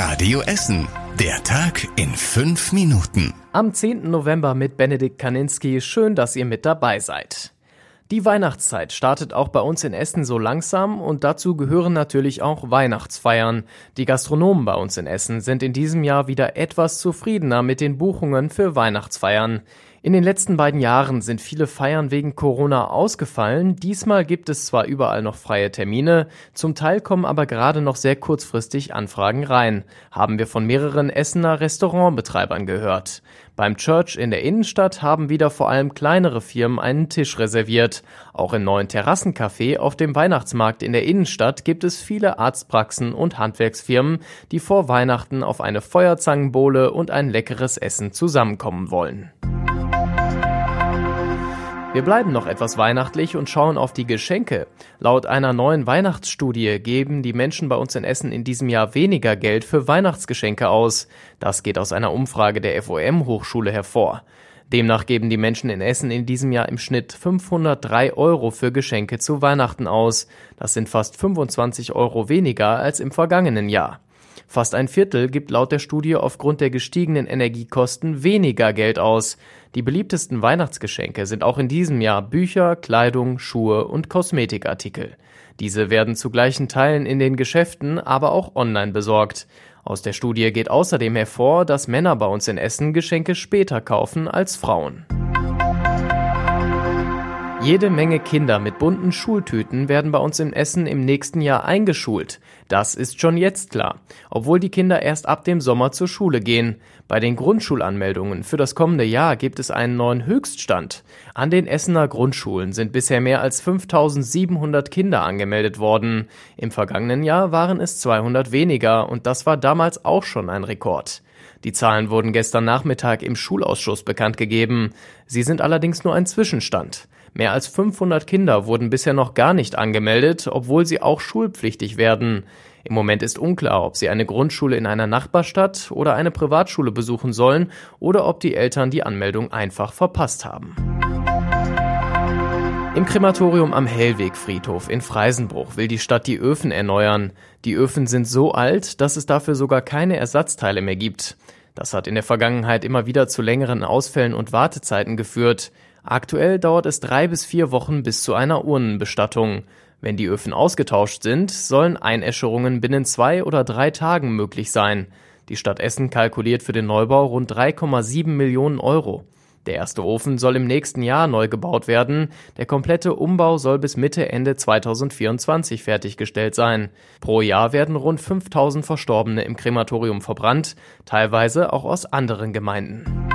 Radio Essen. Der Tag in fünf Minuten. Am 10. November mit Benedikt Kaninski. Schön, dass ihr mit dabei seid. Die Weihnachtszeit startet auch bei uns in Essen so langsam und dazu gehören natürlich auch Weihnachtsfeiern. Die Gastronomen bei uns in Essen sind in diesem Jahr wieder etwas zufriedener mit den Buchungen für Weihnachtsfeiern. In den letzten beiden Jahren sind viele Feiern wegen Corona ausgefallen. Diesmal gibt es zwar überall noch freie Termine, zum Teil kommen aber gerade noch sehr kurzfristig Anfragen rein, haben wir von mehreren Essener Restaurantbetreibern gehört. Beim Church in der Innenstadt haben wieder vor allem kleinere Firmen einen Tisch reserviert. Auch im neuen Terrassencafé auf dem Weihnachtsmarkt in der Innenstadt gibt es viele Arztpraxen und Handwerksfirmen, die vor Weihnachten auf eine Feuerzangenbowle und ein leckeres Essen zusammenkommen wollen. Wir bleiben noch etwas weihnachtlich und schauen auf die Geschenke. Laut einer neuen Weihnachtsstudie geben die Menschen bei uns in Essen in diesem Jahr weniger Geld für Weihnachtsgeschenke aus. Das geht aus einer Umfrage der FOM Hochschule hervor. Demnach geben die Menschen in Essen in diesem Jahr im Schnitt 503 Euro für Geschenke zu Weihnachten aus. Das sind fast 25 Euro weniger als im vergangenen Jahr. Fast ein Viertel gibt laut der Studie aufgrund der gestiegenen Energiekosten weniger Geld aus. Die beliebtesten Weihnachtsgeschenke sind auch in diesem Jahr Bücher, Kleidung, Schuhe und Kosmetikartikel. Diese werden zu gleichen Teilen in den Geschäften, aber auch online besorgt. Aus der Studie geht außerdem hervor, dass Männer bei uns in Essen Geschenke später kaufen als Frauen. Jede Menge Kinder mit bunten Schultüten werden bei uns in Essen im nächsten Jahr eingeschult. Das ist schon jetzt klar, obwohl die Kinder erst ab dem Sommer zur Schule gehen. Bei den Grundschulanmeldungen für das kommende Jahr gibt es einen neuen Höchststand. An den Essener Grundschulen sind bisher mehr als 5700 Kinder angemeldet worden. Im vergangenen Jahr waren es 200 weniger und das war damals auch schon ein Rekord. Die Zahlen wurden gestern Nachmittag im Schulausschuss bekannt gegeben. Sie sind allerdings nur ein Zwischenstand. Mehr als 500 Kinder wurden bisher noch gar nicht angemeldet, obwohl sie auch schulpflichtig werden. Im Moment ist unklar, ob sie eine Grundschule in einer Nachbarstadt oder eine Privatschule besuchen sollen oder ob die Eltern die Anmeldung einfach verpasst haben. Im Krematorium am Hellwegfriedhof in Freisenbruch will die Stadt die Öfen erneuern. Die Öfen sind so alt, dass es dafür sogar keine Ersatzteile mehr gibt. Das hat in der Vergangenheit immer wieder zu längeren Ausfällen und Wartezeiten geführt. Aktuell dauert es drei bis vier Wochen bis zu einer Urnenbestattung. Wenn die Öfen ausgetauscht sind, sollen Einäscherungen binnen zwei oder drei Tagen möglich sein. Die Stadt Essen kalkuliert für den Neubau rund 3,7 Millionen Euro. Der erste Ofen soll im nächsten Jahr neu gebaut werden. Der komplette Umbau soll bis Mitte Ende 2024 fertiggestellt sein. Pro Jahr werden rund 5000 Verstorbene im Krematorium verbrannt, teilweise auch aus anderen Gemeinden.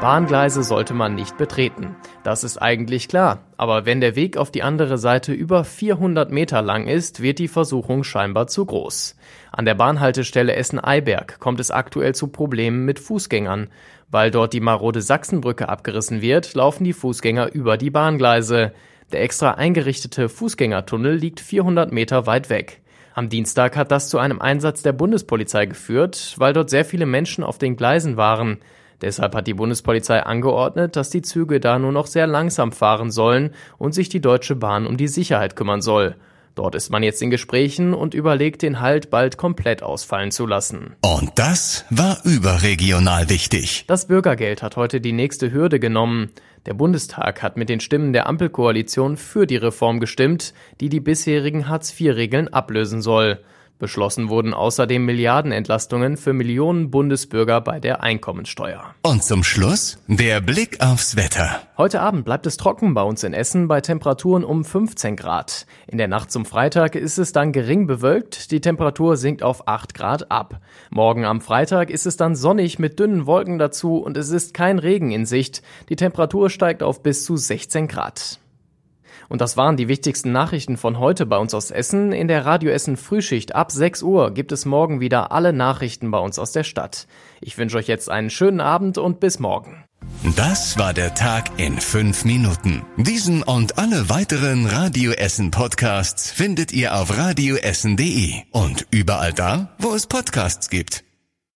Bahngleise sollte man nicht betreten. Das ist eigentlich klar. Aber wenn der Weg auf die andere Seite über 400 Meter lang ist, wird die Versuchung scheinbar zu groß. An der Bahnhaltestelle Essen-Eiberg kommt es aktuell zu Problemen mit Fußgängern. Weil dort die marode Sachsenbrücke abgerissen wird, laufen die Fußgänger über die Bahngleise. Der extra eingerichtete Fußgängertunnel liegt 400 Meter weit weg. Am Dienstag hat das zu einem Einsatz der Bundespolizei geführt, weil dort sehr viele Menschen auf den Gleisen waren. Deshalb hat die Bundespolizei angeordnet, dass die Züge da nur noch sehr langsam fahren sollen und sich die Deutsche Bahn um die Sicherheit kümmern soll. Dort ist man jetzt in Gesprächen und überlegt, den Halt bald komplett ausfallen zu lassen. Und das war überregional wichtig. Das Bürgergeld hat heute die nächste Hürde genommen. Der Bundestag hat mit den Stimmen der Ampelkoalition für die Reform gestimmt, die die bisherigen Hartz-IV-Regeln ablösen soll. Beschlossen wurden außerdem Milliardenentlastungen für Millionen Bundesbürger bei der Einkommensteuer. Und zum Schluss der Blick aufs Wetter. Heute Abend bleibt es trocken bei uns in Essen bei Temperaturen um 15 Grad. In der Nacht zum Freitag ist es dann gering bewölkt, die Temperatur sinkt auf 8 Grad ab. Morgen am Freitag ist es dann sonnig mit dünnen Wolken dazu und es ist kein Regen in Sicht. Die Temperatur steigt auf bis zu 16 Grad. Und das waren die wichtigsten Nachrichten von heute bei uns aus Essen. In der Radio Essen Frühschicht ab 6 Uhr gibt es morgen wieder alle Nachrichten bei uns aus der Stadt. Ich wünsche euch jetzt einen schönen Abend und bis morgen. Das war der Tag in fünf Minuten. Diesen und alle weiteren Radio Essen Podcasts findet ihr auf radioessen.de und überall da, wo es Podcasts gibt.